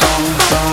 song, song.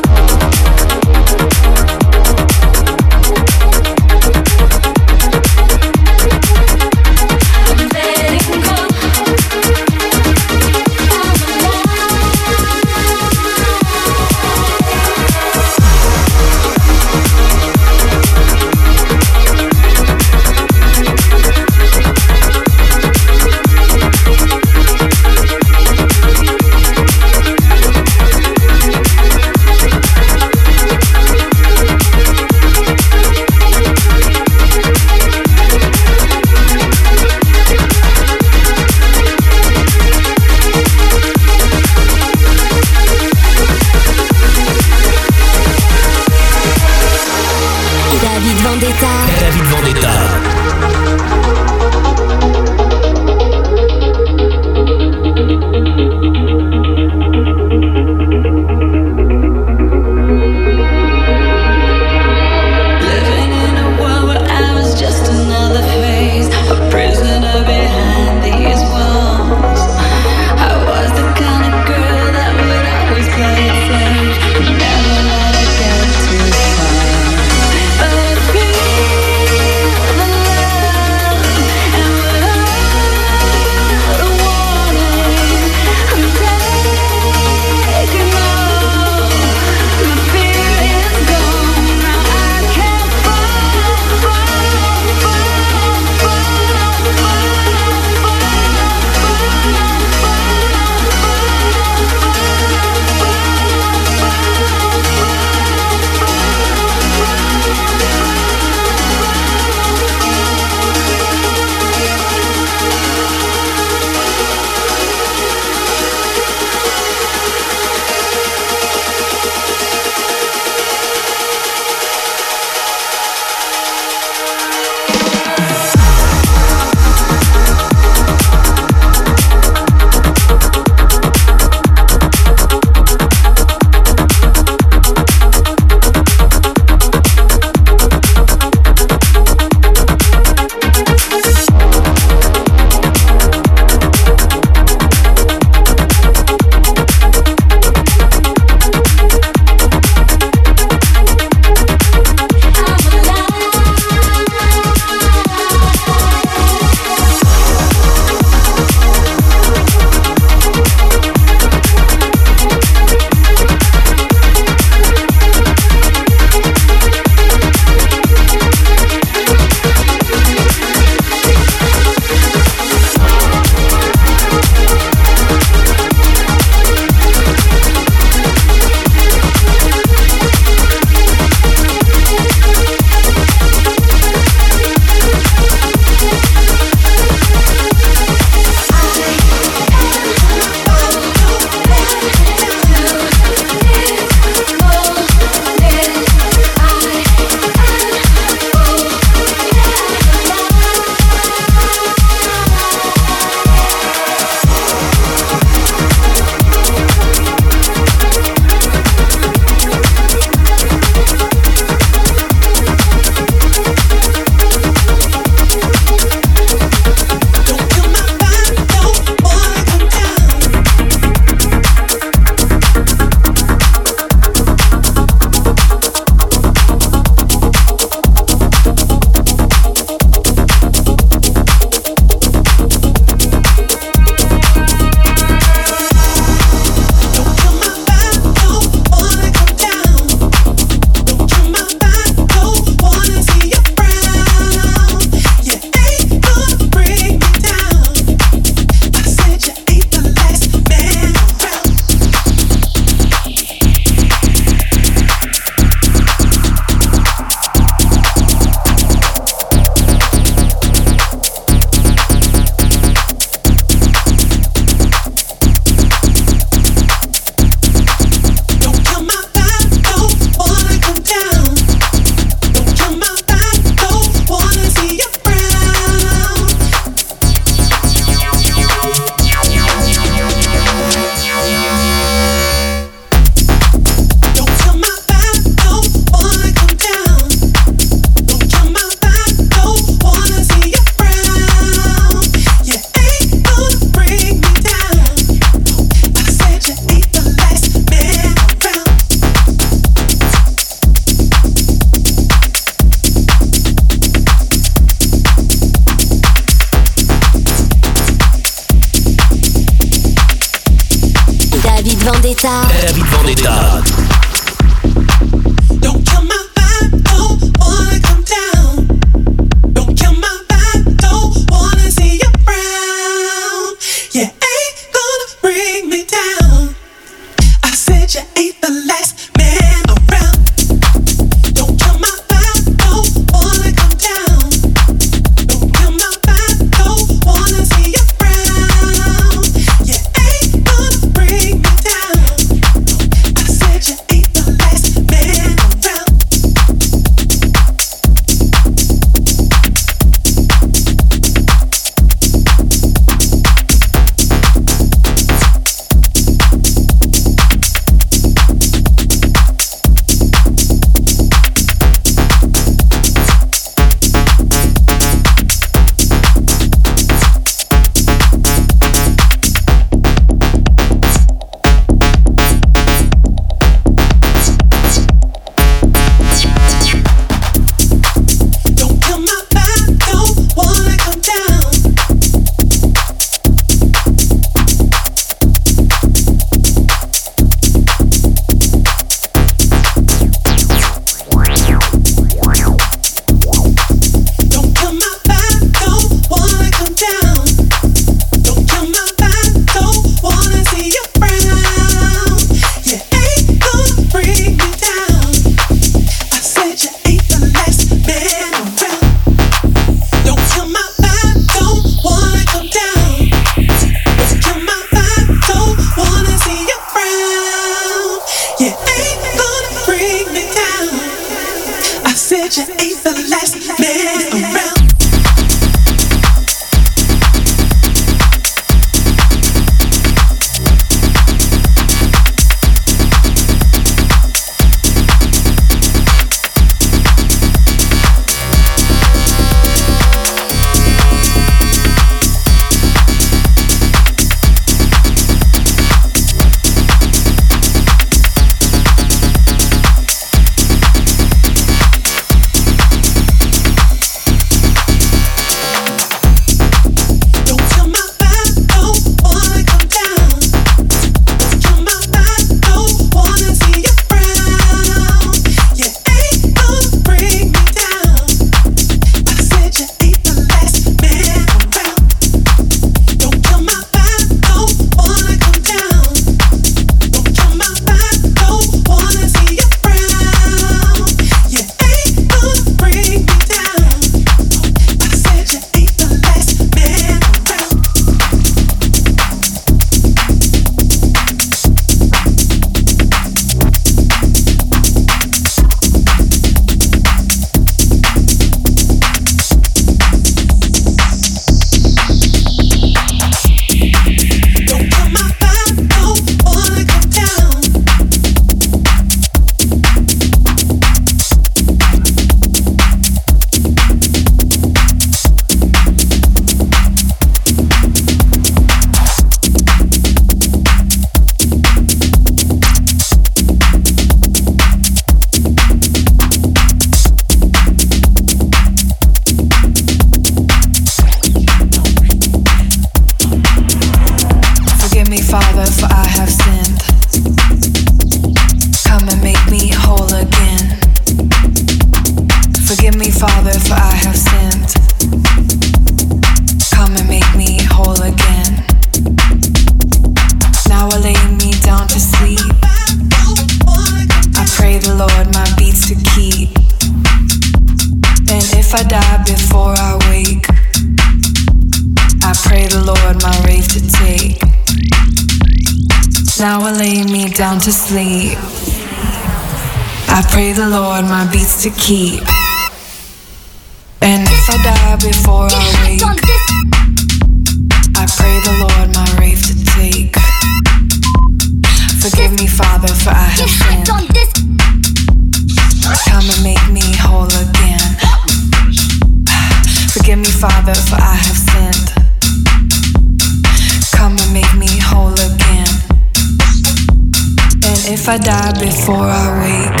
If I die before I wake,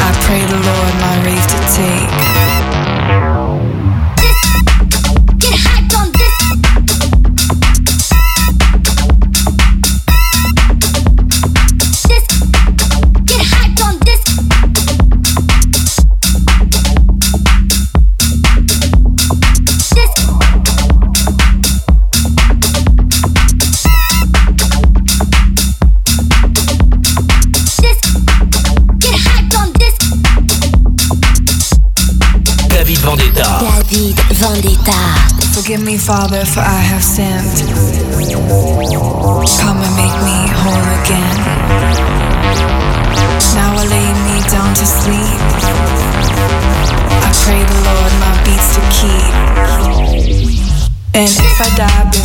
I pray the Lord my wraith to take. Forgive me, Father, for I have sinned. Come and make me whole again. Now I lay me down to sleep. I pray the Lord my beats to keep. And if I die,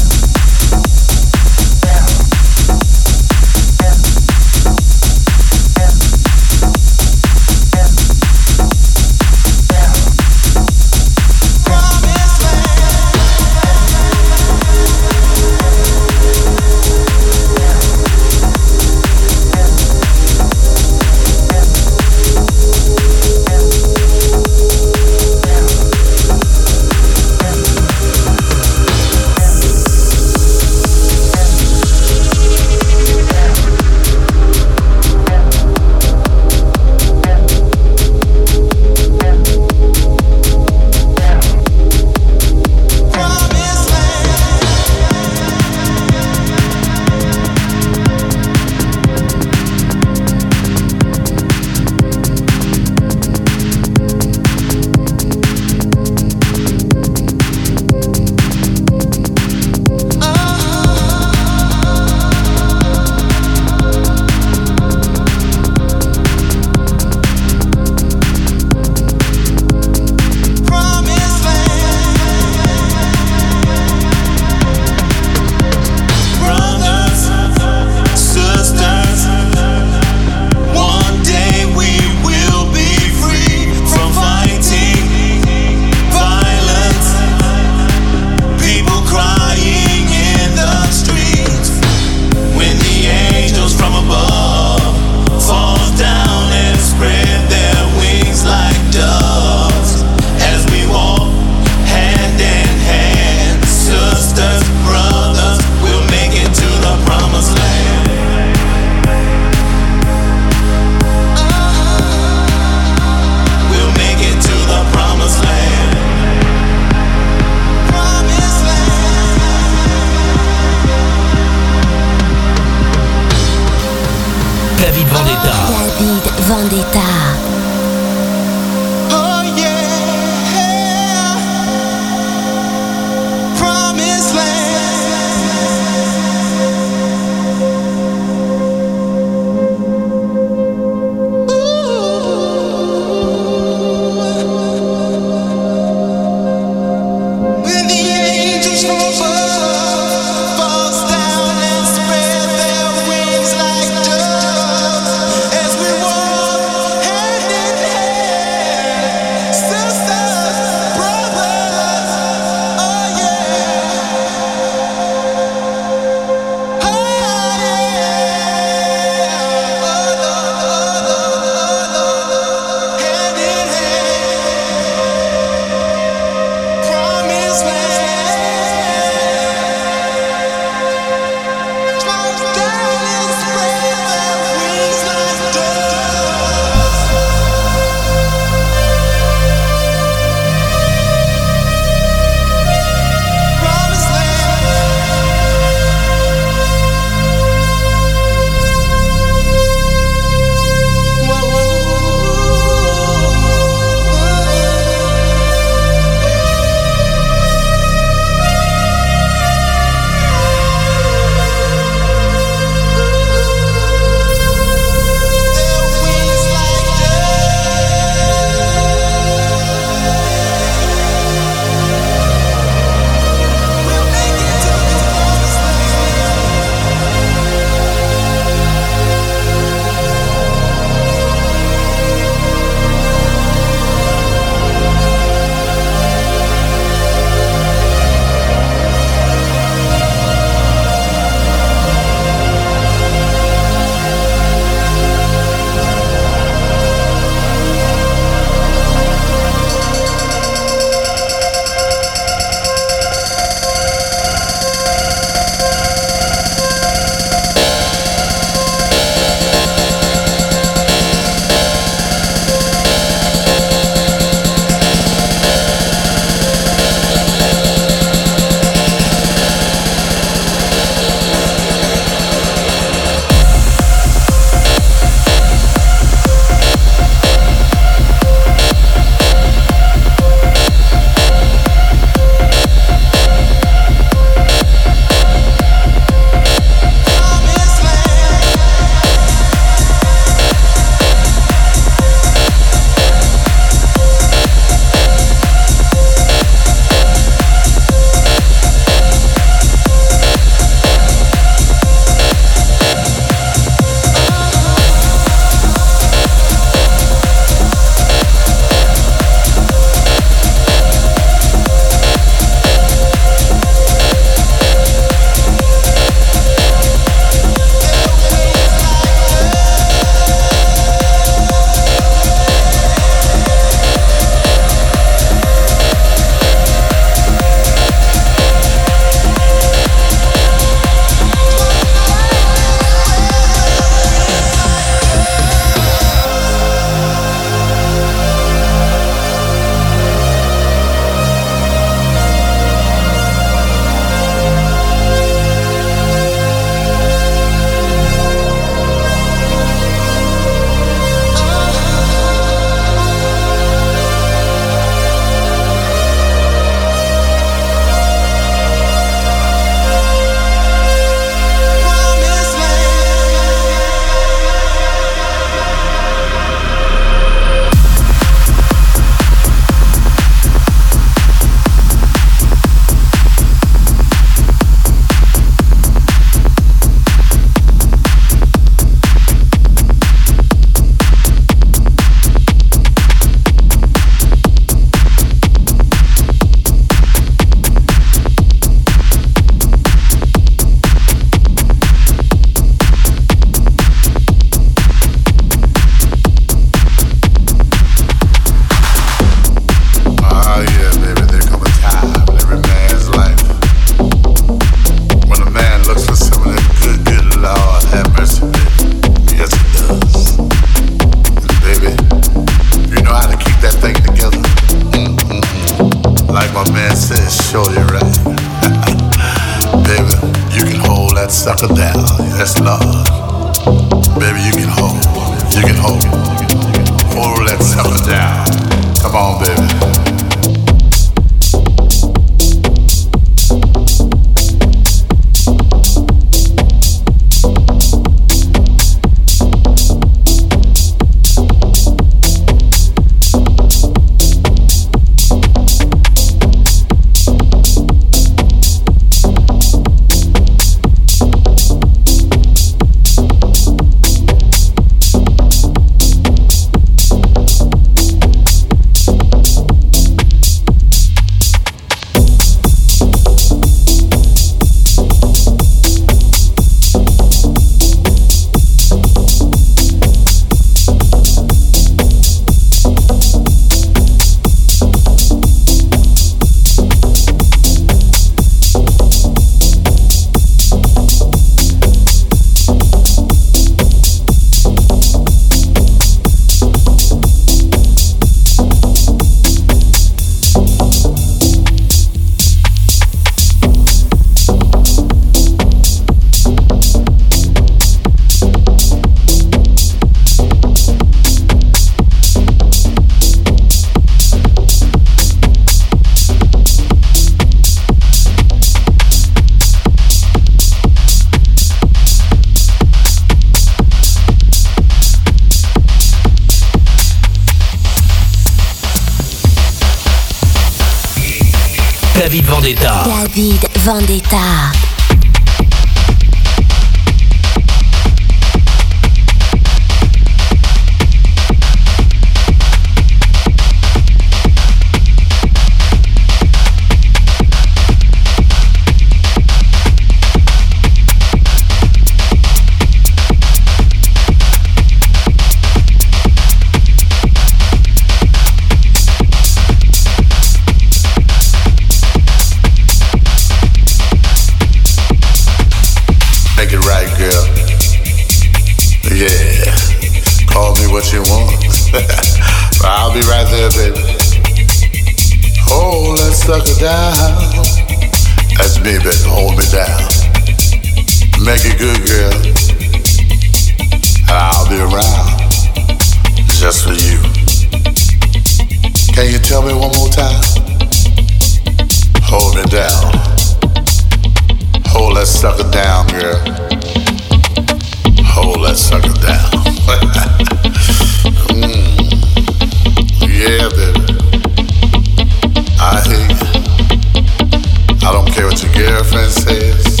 what your girlfriend says.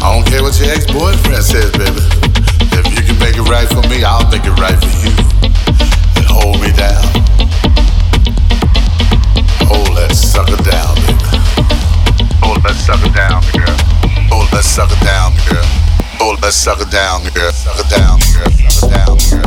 I don't care what your ex boyfriend says, baby. If you can make it right for me, I'll make it right for you. And hold me down. Hold that sucker down, baby. Hold that sucker down, girl. Hold that sucker down, girl. Hold that sucker down, girl. Sucker down, girl. Sucker down, girl.